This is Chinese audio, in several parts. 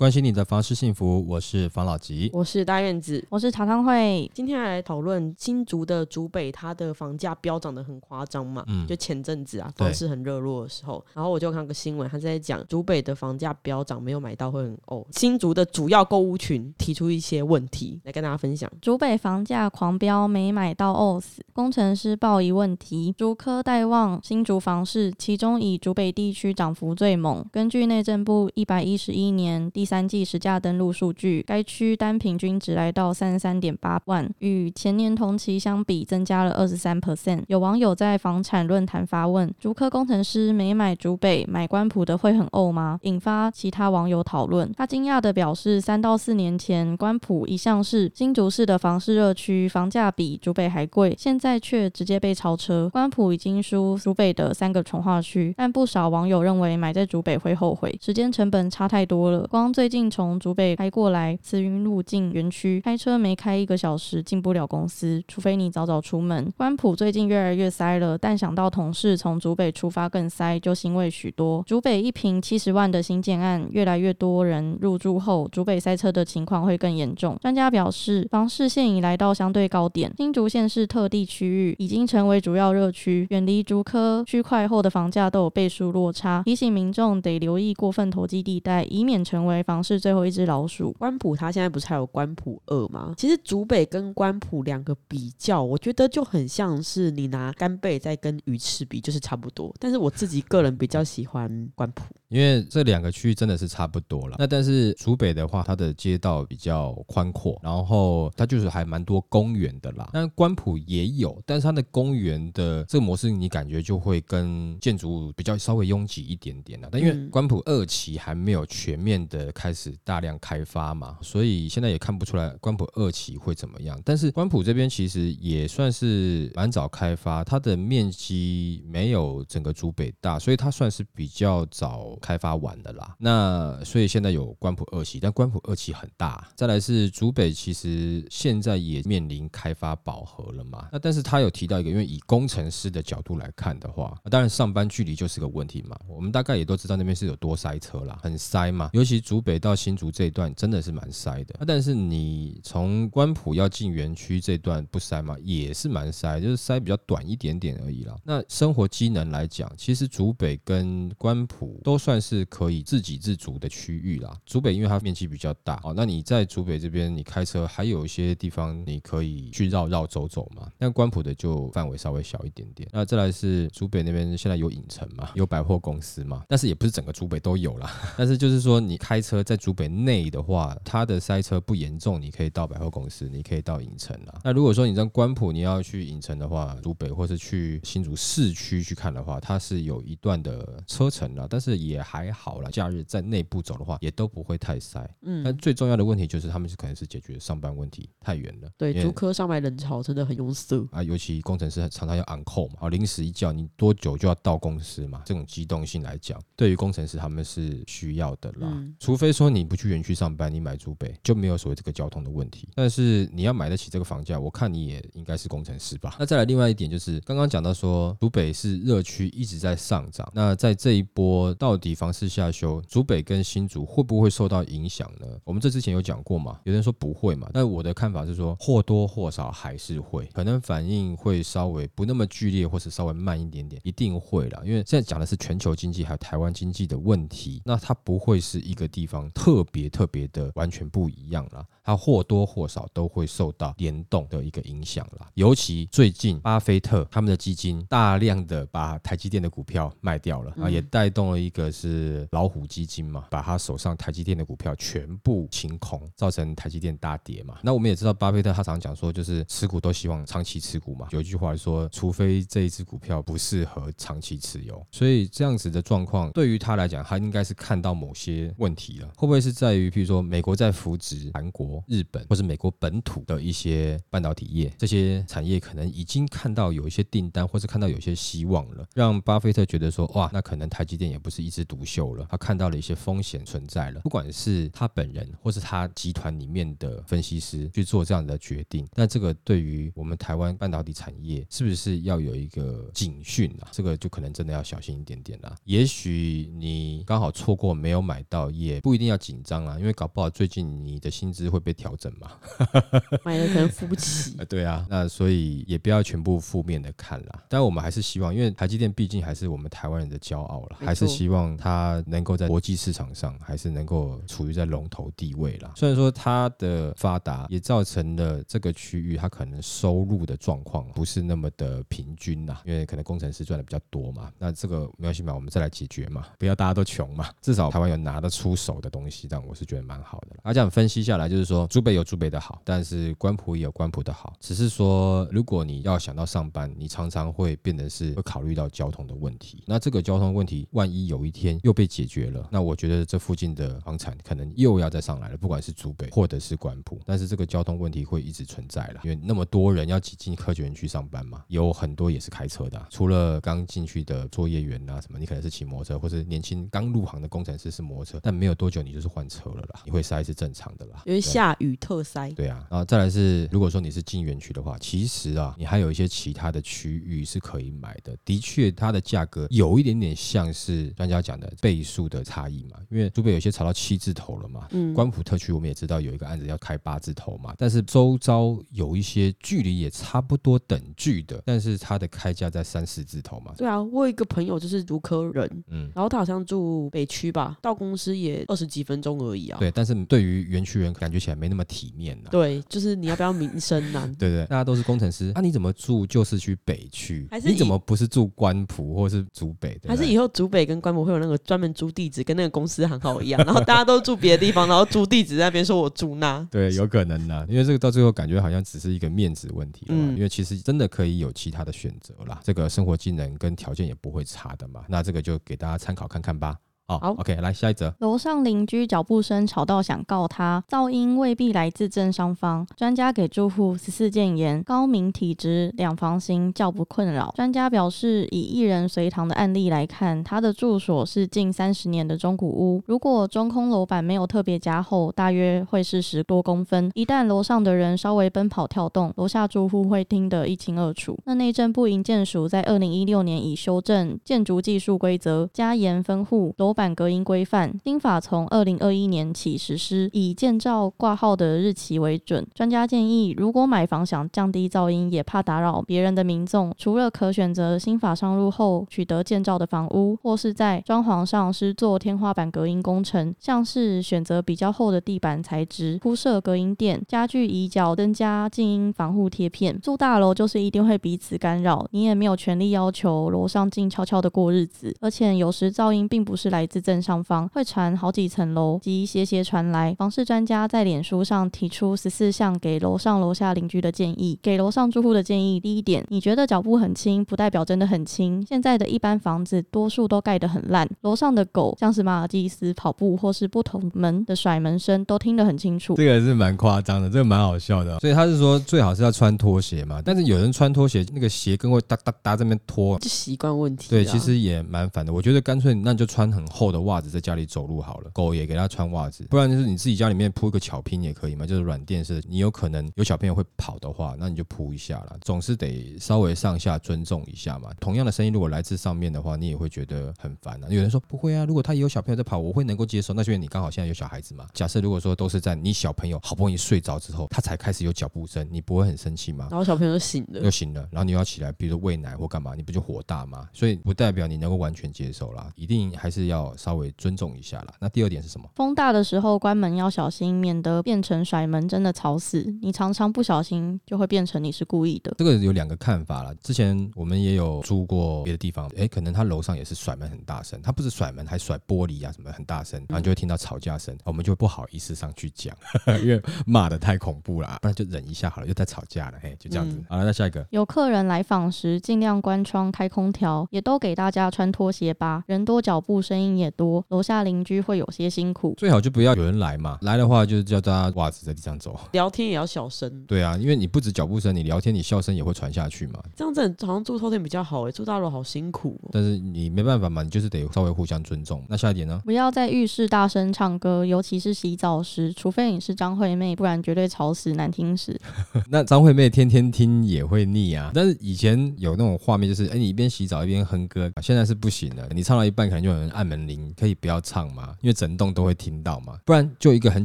关心你的房事幸福，我是房老吉。我是大院子。我是茶汤会，今天来讨论新竹的竹北，它的房价飙涨的很夸张嘛？嗯就前阵子啊，房市很热络的时候，然后我就看个新闻，他在讲竹北的房价飙涨，没有买到会很呕。新竹的主要购物群提出一些问题来跟大家分享。竹北房价狂飙，没买到呕死。工程师报疑问题，竹科待望新竹房市，其中以竹北地区涨幅最猛。根据内政部一百一十一年第三季实价登录数据，该区单平均值来到三十三点八万，与前年同期相比增加了二十三 percent。有网友在房产论坛发问：竹科工程师没买竹北，买关埔的会很呕吗？引发其他网友讨论。他惊讶地表示，三到四年前关埔一向是新竹市的房市热区，房价比竹北还贵，现在却直接被超车。关埔已经输竹北的三个从化区，但不少网友认为买在竹北会后悔，时间成本差太多了。光最近从竹北开过来慈云路进园区，开车没开一个小时进不了公司，除非你早早出门。关埔最近越来越塞了，但想到同事从竹北出发更塞，就欣慰许多。竹北一平七十万的新建案，越来越多人入住后，竹北塞车的情况会更严重。专家表示，房市现已来到相对高点，新竹县市特地区域已经成为主要热区，远离竹科区块后的房价都有倍数落差，提醒民众得留意过分投机地带，以免成为房是最后一只老鼠。关浦它现在不是还有关浦二吗？其实竹北跟关浦两个比较，我觉得就很像是你拿干贝在跟鱼翅比，就是差不多。但是我自己个人比较喜欢关浦。因为这两个区域真的是差不多了。那但是竹北的话，它的街道比较宽阔，然后它就是还蛮多公园的啦。那关埔也有，但是它的公园的这个模式，你感觉就会跟建筑物比较稍微拥挤一点点了。但因为嗯关埔二期还没有全面的开始大量开发嘛，所以现在也看不出来关埔二期会怎么样。但是关埔这边其实也算是蛮早开发，它的面积没有整个竹北大，所以它算是比较早开发完的啦。那所以现在有关埔二期，但关埔二期很大。再来是竹北，其实现在也面临开发饱和了嘛。那但是他有提到一个，因为以工程师的角度来看的话，当然上班距离就是个问题嘛。我们大概也都知道那边是有多塞车啦，很塞嘛。尤其竹北到新竹这一段真的是蛮塞的。那但是你从关埔要进园区这段不塞嘛，也是蛮塞，就是塞比较短一点点而已啦。那生活机能来讲，其实竹北跟关埔都算算是可以自给自足的区域啦。竹北因为它面积比较大，哦，那你在竹北这边你开车还有一些地方你可以去绕绕走走嘛。但关埔的就范围稍微小一点点。那再来是竹北那边现在有影城嘛，有百货公司嘛，但是也不是整个竹北都有啦。但是就是说你开车在竹北内的话，它的塞车不严重，你可以到百货公司，你可以到影城啦。那如果说你在关埔你要去影城的话，竹北或是去新竹市区去看的话，它是有一段的车程啦，但是也还好啦。假日在内部走的话，也都不会太塞。嗯，但最重要的问题就是他们是可能是解决上班问题太远了。对，因为竹科上班人潮真的很拥塞。啊，尤其工程师常常要 on call 嘛，啊，临时一叫你多久就要到公司嘛，这种机动性来讲，对于工程师他们是需要的啦。嗯除非说你不去园区上班，你买竹北就没有所谓这个交通的问题。但是你要买得起这个房价，我看你也应该是工程师吧。那再来另外一点就是，刚刚讲到说竹北是热区一直在上涨，那在这一波到底房市下修，竹北跟新竹会不会受到影响呢？我们这之前有讲过嘛，有人说不会嘛，但我的看法是说或多或少还是会，可能反应会稍微不那么剧烈，或是稍微慢一点点，一定会啦。因为现在讲的是全球经济还有台湾经济的问题，那它不会是一个地方特别特别的完全不一样啦，它或多或少都会受到联动的一个影响啦。尤其最近巴菲特他们的基金大量的把台积电的股票卖掉了啊，也带动了一个是老虎基金嘛，把他手上台积电的股票全部清空，造成台积电大跌嘛。那我们也知道，巴菲特他常讲说，就是持股都希望长期持股嘛。有一句话说，除非这一只股票不适合长期持有，所以这样子的状况对于他来讲，他应该是看到某些问题了。会不会是在于，譬如说美国在扶植韩国，日本或是美国本土的一些半导体业，这些产业可能已经看到有一些订单，或是看到有一些希望了，让巴菲特觉得说，哇，那可能台积电也不是一枝独秀了，他看到了一些风险存在了，不管是他本人或是他集团里面的分析师去做这样的决定，那这个对于我们台湾半导体产业是不是要有一个警讯啊？这个就可能真的要小心一点点啦。也许你刚好错过没有买到，也不一定要紧张啊，因为搞不好最近你的薪资会被调整嘛。买了可能付不起。呃，对啊，那所以也不要全部负面的看啦。但我们还是希望，因为台积电毕竟还是我们台湾人的骄傲了，还是希望它能够在国际市场上还是能够处于在龙头地位啦。虽然说它的发达也造成了这个区域它可能收入的状况不是那么的平均啦，因为可能工程师赚的比较多嘛。那这个没关系嘛，我们再来解决嘛，不要大家都穷嘛，至少台湾有拿得出手的东西，这样我是觉得蛮好的啦。啊，这样分析下来就是说，竹北有竹北的好，但是关埔也有关埔的好，只是说如果你要想到上班，你常常会变得是会考虑到交通的问题。那这个交通问题，万一有一天又被解决了，那我觉得这附近的房产可能又要再上来了，不管是竹北或者是关埔，但是这个交通问题会一直存在了，因为那么多人要挤进科学园区上班嘛，有很多也是开车的、除了刚进去的作业员啊什么，你可能是骑摩托车，或是年轻刚入行的工程师是摩托车，但没有多久你就是换车了啦，你会塞是正常的啦。因为对下雨特塞，对啊，然后再来是，如果说你是进园区的话，其实啊，你还有一些其他的区域是可以买的。的确，它的价格有一点点像是专家讲的倍数的差异嘛，因为竹北有些炒到七字头了嘛。嗯，官府特区我们也知道有一个案子要开八字头嘛，但是周遭有一些距离也差不多等距的，但是它的开价在三四字头嘛。对啊，我有一个朋友就是竹科人，嗯，然后他好像住北区吧，到公司也二十几分钟而已啊。对，但是对于园区人感觉起来没那么体面呐、对，就是你要不要民生难？对对，大家都是工程师，那、你怎么住旧市区北区？还是你怎么不是住关埔或是竹北？对不对还是以后竹北跟关埔会有那个专门租地址，跟那个公司行号一样，然后大家都住别的地方，然后租地址在那边说我住那。对，有可能呢，因为这个到最后感觉好像只是一个面子问题了嘛，嗯因为其实真的可以有其他的选择啦，这个生活技能跟条件也不会差的嘛，那这个就给大家参考看看吧。哦好，OK，来下一则。楼上邻居脚步声吵到想告他，噪音未必来自正上方。专家给住户十四建言：高明体质两房型较不困扰。专家表示，以一人随堂的案例来看，他的住所是近三十年的中古屋，如果中空楼板没有特别加厚，大约会是十多公分。一旦楼上的人稍微奔跑跳动，楼下住户会听得一清二楚。那内政部营建署在二零一六年已修正建筑技术规则，加严分户楼板版隔音规范。新法从二零二一年起实施，以建造挂号的日期为准。专家建议，如果买房想降低噪音，也怕打扰别人的民众，除了可选择新法上路后取得建造的房屋，或是在装潢上施做天花板隔音工程，像是选择比较厚的地板材质，铺设隔音垫，家具移角，增加静音防护贴片。住大楼就是一定会彼此干扰，你也没有权利要求楼上静悄悄的过日子。而且有时噪音并不是来自正上方，会传好几层楼及斜斜传来。房事专家在脸书上提出十四项给楼上楼下邻居的建议，给楼上住户的建议：第一点，你觉得脚步很轻，不代表真的很轻。现在的一般房子多数都盖得很烂，楼上的狗像是马尔济斯跑步或是不同门的甩门声都听得很清楚。这个是蛮夸张的，这个蛮好笑的。所以他是说最好是要穿拖鞋嘛，但是有人穿拖鞋，那个鞋跟会哒哒哒这边拖。就习惯问题、啊。对，其实也蛮烦的。我觉得干脆那你就穿很厚的袜子在家里走路好了，狗也给它穿袜子，不然就是你自己家里面铺一个巧拼也可以嘛，就是软垫式。你有可能有小朋友会跑的话，那你就铺一下啦，总是得稍微上下尊重一下嘛。同样的声音如果来自上面的话，你也会觉得很烦啊。有人说不会啊，如果他也有小朋友在跑，我会能够接受，那是因为你刚好现在有小孩子嘛。假设如果说都是在你小朋友好不容易睡着之后，他才开始有脚步声，你不会很生气吗？然后小朋友就醒了又，醒了，然后你又要起来，比如说喂奶或干嘛，你不就火大吗？所以不代表你能够完全接受啦，一定还是要稍微尊重一下啦。那第二点是什么？风大的时候关门要小心，免得变成甩门，真的吵死。你常常不小心就会变成你是故意的。这个有两个看法啦。之前我们也有住过别的地方，诶，可能他楼上也是甩门很大声，他不是甩门，还甩玻璃啊什么很大声，然后就会听到吵架声，我们就不好意思上去讲，因为骂的太恐怖了，不然就忍一下好了，又在吵架了，嘿，就这样子。嗯好了，那下一个。有客人来访时，尽量关窗、开空调，也都给大家穿拖鞋吧。人多脚步声音音也多，楼下邻居会有些辛苦。最好就不要有人来嘛，来的话就是叫大家袜子在地上走。聊天也要小声，对啊，因为你不止脚步声，你聊天你笑声也会传下去嘛。这样子好像住透天比较好诶，住大楼好辛苦哦。但是你没办法嘛，你就是得稍微互相尊重。那下一点呢？不要在浴室大声唱歌，尤其是洗澡时，除非你是张惠妹，不然绝对吵死难听死。那张惠妹天天听也会腻啊。但是以前有那种画面，就是哎，你一边洗澡一边哼歌，现在是不行的。你唱到一半，可能就有人按门铃，可以不要唱吗，因为整栋都会听到嘛。不然就一个很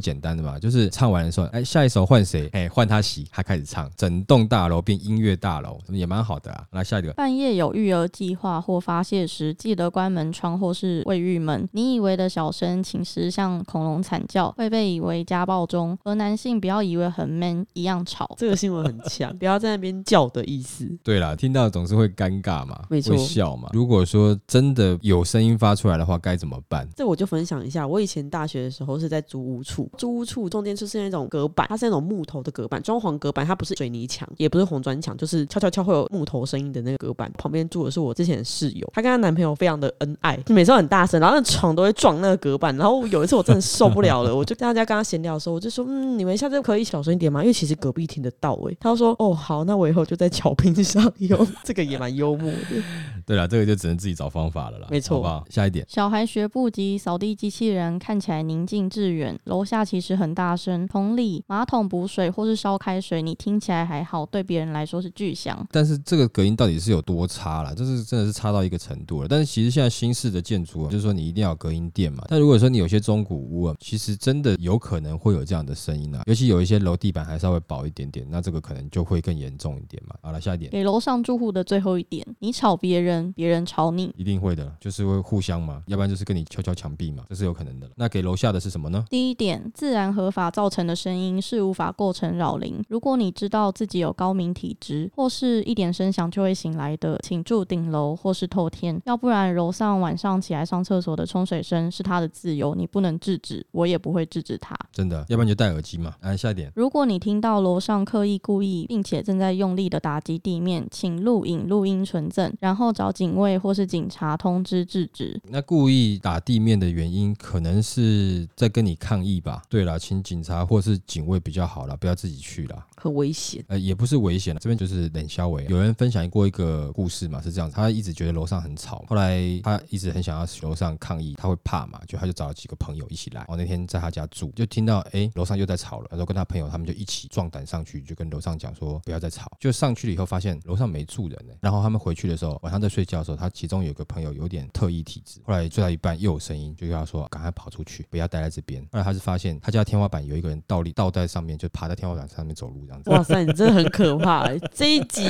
简单的嘛，就是唱完的时候，哎，下一首换谁？哎，换他洗，他开始唱，整栋大楼变音乐大楼，也蛮好的啊。来下一个，半夜有育儿计划或发泄时，记得关门窗或是卫浴门。你以为的小声其实像恐龙惨叫，会被以为家暴中，而男性不要以为很 man 一样吵。这个新闻很强，不要在那边叫的意思。对啦，听到总是会尴尬嘛，没错，会笑嘛。如果说真的有声音发出来的话，该怎么办？这我就分享一下，我以前大学的时候是在租屋处，租屋处中间就是那种隔板，它是那种木头的隔板，装潢隔板，它不是水泥墙，也不是红砖墙，就是敲敲敲会有木头声音的那个隔板。旁边住的是我之前的室友，她跟她男朋友非常的恩爱，每次都很大声，然后那床都会撞那个隔板。然后有一次我真的受不了了，我就大家跟他闲聊的时候，我就说，嗯，你们下次可以小声一点吗？因为其实隔壁听得到。哎，他说，哦，好，那我以后就在桥边上用，这个也蛮幽默的。对了，这个就只能自己找方法了啦。没错，好不好？下一点，小孩学步及，扫地机器人看起来宁静致远，楼下其实很大声。同理，马桶补水或是烧开水，你听起来还好，对别人来说是巨响。但是这个隔音到底是有多差啦？就是真的是差到一个程度了。但是其实现在新式的建筑，就是说你一定要隔音垫嘛。但如果说你有些中古屋啊，其实真的有可能会有这样的声音啊，尤其有一些楼地板还稍微薄一点点，那这个可能就会更严重一点嘛。好了，下一点，给楼上住户的最后一点，你吵别人，别人吵你，一定会的，就是会互相嘛，要不然就是跟你敲敲墙壁嘛，这是有可能的。那给楼下的是什么呢？第一点，自然合法造成的声音是无法构成扰邻。如果你知道自己有高敏体质，或是一点声响就会醒来的，请住顶楼或是透天，要不然楼上晚上起来上厕所的冲水声是他的自由，你不能制止，我也不会制止他。真的，要不然就戴耳机嘛。来下一点，如果你听到楼上刻意故意并且正在用力的打击地面，请录影录音存证，然后找警卫或是警察通知制止。那故意打地面的原因，可能是在跟你抗议吧？对了，请警察或是警卫比较好了，不要自己去了，很危险。呃，也不是危险了，这边就是冷消维。有人分享过一个故事嘛，是这样，他一直觉得楼上很吵，后来他一直很想要楼上抗议，他会怕嘛，就他就找了几个朋友一起来。哦，那天在他家住，就听到哎楼上又在吵了，然后跟他朋友他们就一起壮胆上去，就跟楼上讲说不要再吵。就上去了以后发现楼上没住人呢，然后他们回去的时候，晚上在睡觉的时候，他其中有个朋友有点特异体质，后来睡到一半又有声音，就跟他说赶快跑出去，不要待在这边。后来他是发现他家天花板有一个人倒立倒在上面，就爬在天花板上面走路这样子。哇塞，你真的很可怕！这一集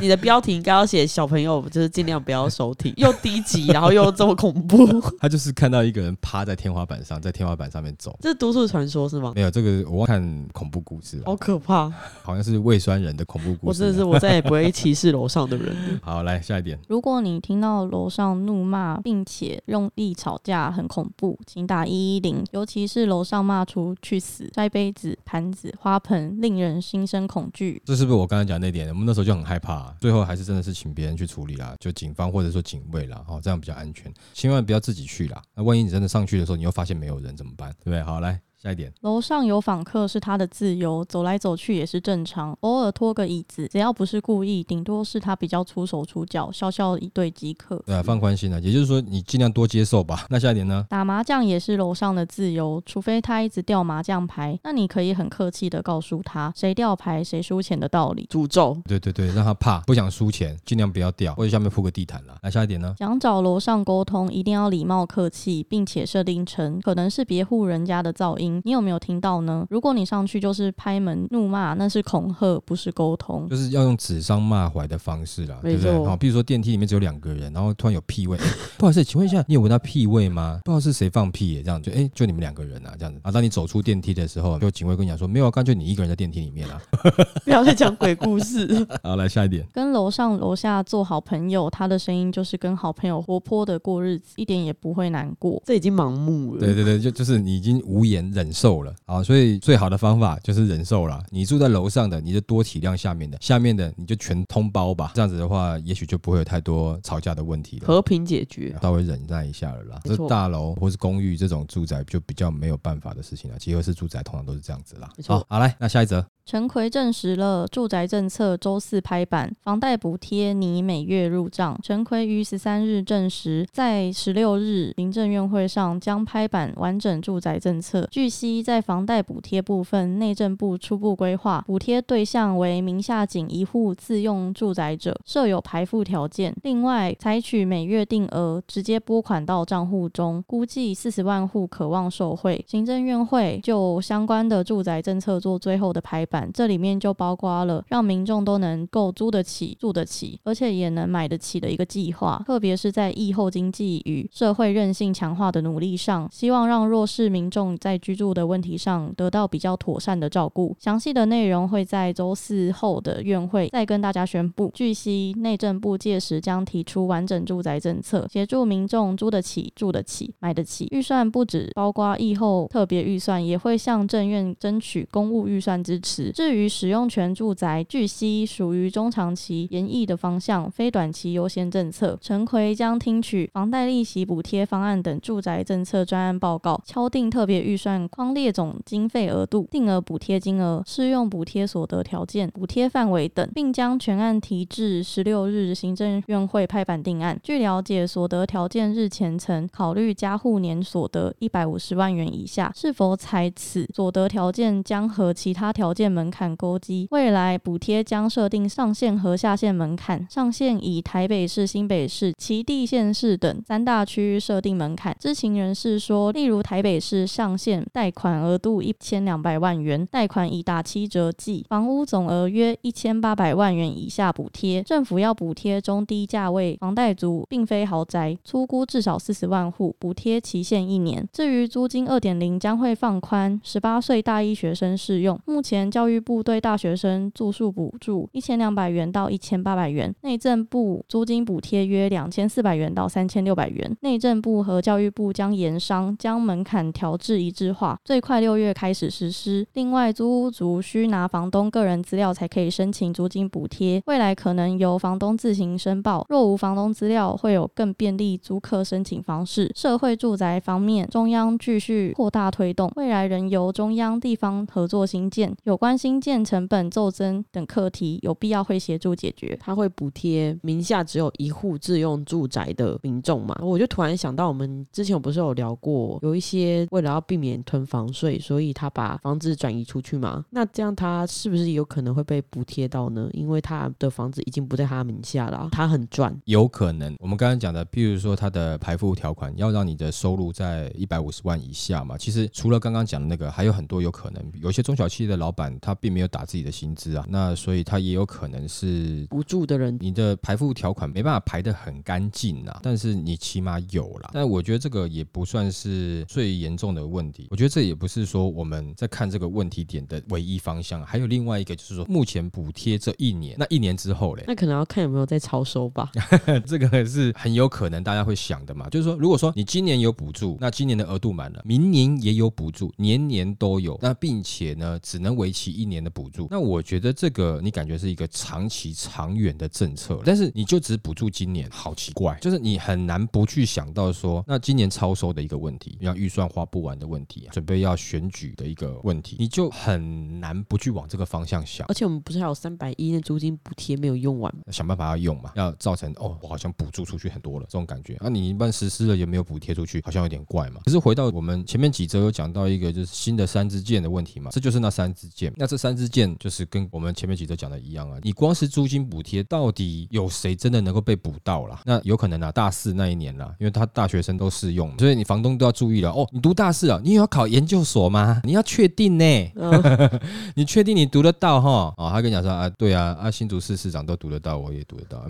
你的标题应该要写小朋友，就是尽量不要收听，又低级，然后又这么恐怖。他就是看到一个人趴在天花板上，在天花板上面走。这是都市传说是吗？没有，这个我看恐怖故事，好可怕，好像是胃酸人的恐怖故事。我真的是我再也不会歧视楼上的人。好，来下一点。如果你听到楼上怒骂并且用力吵架很恐怖，请打一一零，尤其是楼上骂出去死、摔杯子、盘子、花盆，令人心生恐惧。这是不是我刚才讲那点？我们那时候就很害怕，最后还是真的是请别人去处理啦，就警方或者说警卫啦，哦，这样比较安全。千万不要自己去啦，那万一你真的上去的时候，你又发现没有人怎么办？对不对？好，来。下一点，楼上有访客是他的自由，走来走去也是正常，偶尔拖个椅子，只要不是故意，顶多是他比较出手出脚，笑笑一对即可。对啊，放宽心了，也就是说你尽量多接受吧。那下一点呢？打麻将也是楼上的自由，除非他一直掉麻将牌，那你可以很客气的告诉他，谁掉牌谁输钱的道理。诅咒。对对对，让他怕，不想输钱，尽量不要掉，或者下面铺个地毯啦。那下一点呢？想找楼上沟通，一定要礼貌客气，并且设定成可能是别户人家的噪音。你有没有听到？呢？如果你上去就是拍门怒骂，那是恐吓，不是沟通，就是要用指桑骂槐的方式啦，对不对？好，比如说电梯里面只有两个人，然后突然有屁味，不好意思，请问一下，你有闻到屁味吗？不知道是谁放屁耶，这样就哎，就你们两个人啊，这样子啊。当你走出电梯的时候，就警卫跟你讲说，没有，刚就你一个人在电梯里面啊。不要再讲鬼故事。好，来下一点，跟楼上楼下做好朋友，他的声音就是跟好朋友活泼的过日子，一点也不会难过。这已经盲目了。对对对，就就是你已经无言忍。忍受了啊，所以最好的方法就是忍受了。你住在楼上的，你就多体谅下面的；下面的，你就全通包吧。这样子的话，也许就不会有太多吵架的问题了，和平解决。稍微忍耐一下了啦。这大楼或是公寓这种住宅就比较没有办法的事情了。集合式住宅通常都是这样子啦。好，好来，那下一则。陈奎证实了住宅政策周四拍板，房贷补贴拟每月入账。陈奎于十三日证实，在十六日民政院会上将拍板完整住宅政策。据悉，在房贷补贴部分，内政部初步规划，补贴对象为名下仅一户自用住宅者，设有排付条件。另外，采取每月定额直接拨款到账户中，估计四十万户渴望受惠。行政院会就相关的住宅政策做最后的排版。这里面就包括了让民众都能够租得起、住得起，而且也能买得起的一个计划。特别是在疫后经济与社会韧性强化的努力上，希望让弱势民众在居居住的问题上得到比较妥善的照顾。详细的内容会在周四后的院会再跟大家宣布。据悉，内政部届时将提出完整住宅政策，协助民众租得起、住得起、买得起。预算不止包括疫后特别预算，也会向政院争取公务预算支持。至于使用权住宅，据悉属于中长期延役的方向，非短期优先政策。陈奎将听取房贷利息补贴方案等住宅政策专案报告，敲定特别预算框列总经费额度、定额补贴金额、适用补贴所得条件、补贴范围等，并将全案提至十六日行政院会拍板定案。据了解，所得条件日前曾考虑加户年所得一百五十万元以下，是否采此所得条件将和其他条件。门槛勾稽，未来补贴将设定上限和下限门槛，上限以台北市、新北市、其地县市等三大区域设定门槛。知情人士说，例如台北市上限贷款额度一千两百万元，贷款已打七折计，房屋总额约一千八百万元以下补贴。政府要补贴中低价位房贷族，并非豪宅，粗估至少四十万户，补贴期限一年。至于租金二点零将会放宽，十八岁大一学生适用。目前教育部对大学生住宿补助一千两百元到一千八百元，内政部租金补贴约两千四百元到三千六百元。内政部和教育部将研商，将门槛调至一致化，最快六月开始实施。另外，租屋族需拿房东个人资料才可以申请租金补贴，未来可能由房东自行申报。若无房东资料，会有更便利租客申请方式。社会住宅方面，中央继续扩大推动，未来仍由中央地方合作新建。有关新建成本骤增等课题，有必要会协助解决。他会补贴名下只有一户自用住宅的民众嘛？我就突然想到，我们之前不是有聊过，有一些为了要避免囤房税，所以他把房子转移出去嘛？那这样他是不是有可能会被补贴到呢？因为他的房子已经不在他名下了，他很赚。有可能，我们刚刚讲的，譬如说他的排付条款要让你的收入在一百五十万以下嘛？其实除了刚刚讲的那个，还有很多有可能，有些中小企业的老板。他并没有打自己的薪资啊，那所以他也有可能是无助的人。你的排付条款没办法排得很干净啊，但是你起码有了。但我觉得这个也不算是最严重的问题。我觉得这也不是说我们在看这个问题点的唯一方向。还有另外一个就是说，目前补贴这一年，那一年之后嘞，那可能要看有没有在超收吧。这个是很有可能大家会想的嘛。就是说，如果说你今年有补助，那今年的额度满了，明年也有补助，年年都有，那并且呢，只能为期。一年的补助，那我觉得这个你感觉是一个长期长远的政策，但是你就只补助今年，好奇怪，就是你很难不去想到说，那今年超收的一个问题，像预算花不完的问题，准备要选举的一个问题，你就很难不去往这个方向想。而且我们不是还有三百亿的租金补贴没有用完，想办法要用嘛，要造成哦，我好像补助出去很多了这种感觉。啊，你一般实施了也没有补贴出去，好像有点怪嘛。可是回到我们前面几周有讲到一个就是新的三支箭的问题嘛，这就是那三支箭。那这三支箭就是跟我们前面几周讲的一样啊，你光是租金补贴，到底有谁真的能够被补到啦？那有可能啊，大四那一年啦，因为他大学生都适用，所以你房东都要注意了哦。你读大四啊，你也要考研究所吗？你要确定呢？你确定你读得到哈？哦，他跟你讲说啊，对啊，啊新竹市市长都读得到，我也读得到。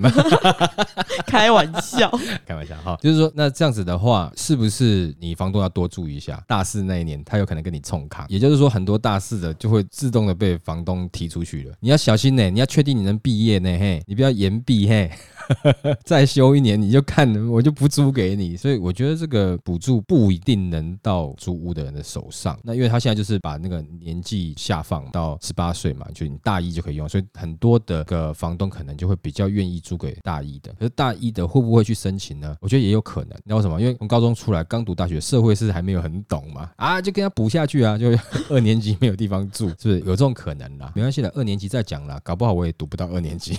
开玩笑，开玩笑哈，就是说那这样子的话，是不是你房东要多注意一下？大四那一年，他有可能跟你冲卡，也就是说很多大四的就会自动。的被房东踢出去了，你要小心呢，你要确定你能毕业呢，嘿，你不要延毕，嘿。再休一年，你就看我就不租给你，所以我觉得这个补助不一定能到租屋的的手上。那因为他现在就是把那个年纪下放到十八岁嘛，就你大一就可以用，所以很多的个房东可能就会比较愿意租给大一的。可是大一的会不会去申请呢？我觉得也有可能。你知道为什么？因为从高中出来刚读大学，社会是还没有很懂嘛，啊，就跟他补下去啊，就 二年级没有地方住，是不是有这种可能啦？没关系的，二年级再讲啦，搞不好我也读不到二年级。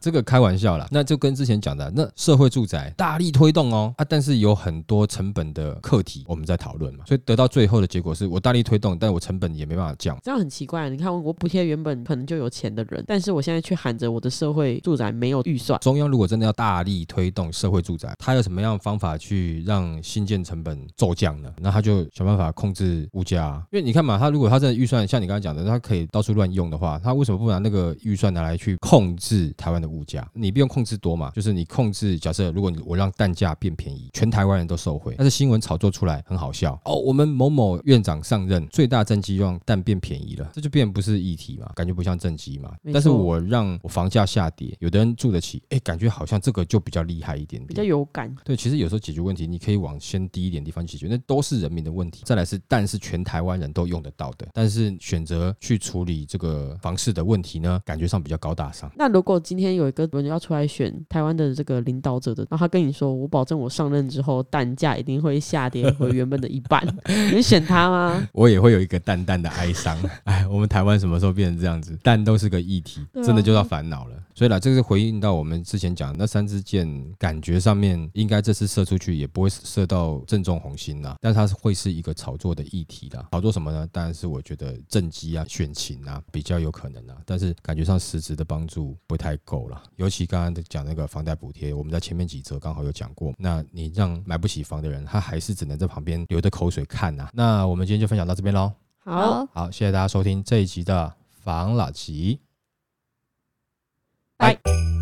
这个开玩笑啦，那就跟之前讲的，那社会住宅大力推动哦啊，但是有很多成本的课题我们在讨论嘛，所以得到最后的结果是我大力推动，但我成本也没办法降，这样很奇怪。你看我补贴原本可能就有钱的人，但是我现在却喊着我的社会住宅没有预算。中央如果真的要大力推动社会住宅，他有什么样的方法去让新建成本骤降呢？那他就想办法控制物价，因为你看嘛，他如果他真的预算像你刚才讲的，他可以到处乱用的话，他为什么不拿那个预算拿来去控制台湾的物价？你不用控制多嘛，就是你控制，假设如果你我让蛋价变便宜，全台湾人都受惠，但是新闻炒作出来很好笑哦。我们某某院长上任，最大政绩让蛋变便宜了，这就变不是议题嘛，感觉不像政绩嘛。但是我让我房价下跌，有的人住得起，哎，感觉好像这个就比较厉害一点，比较有感。对，其实有时候解决问题，你可以往先低一点地方解决，那都是人民的问题。再来是蛋是全台湾人都用得到的，但是选择去处理这个房市的问题呢，感觉上比较高大上。那如果今天有一个人要出来选台湾的这个领导者的，然后他跟你说，我保证我上任之后蛋价一定会下跌回原本的一半，你选他吗？我也会有一个淡淡的哀伤。哎，我们台湾什么时候变成这样子？蛋都是个议题，真的就要烦恼了。所以啦，这个是回应到我们之前讲那三支箭，感觉上面应该这次射出去也不会射到正中红心啦，但是它是会是一个炒作的议题啦。炒作什么呢？当然是我觉得政绩啊、选情啊比较有可能啊，但是感觉上实质的帮助不太够了。尤其刚刚讲那个房贷补贴，我们在前面几则刚好有讲过，那你让买不起房的人，他还是只能在旁边流着口水看呐。那我们今天就分享到这边喽。好好，谢谢大家收听这一集的房老吉。拜。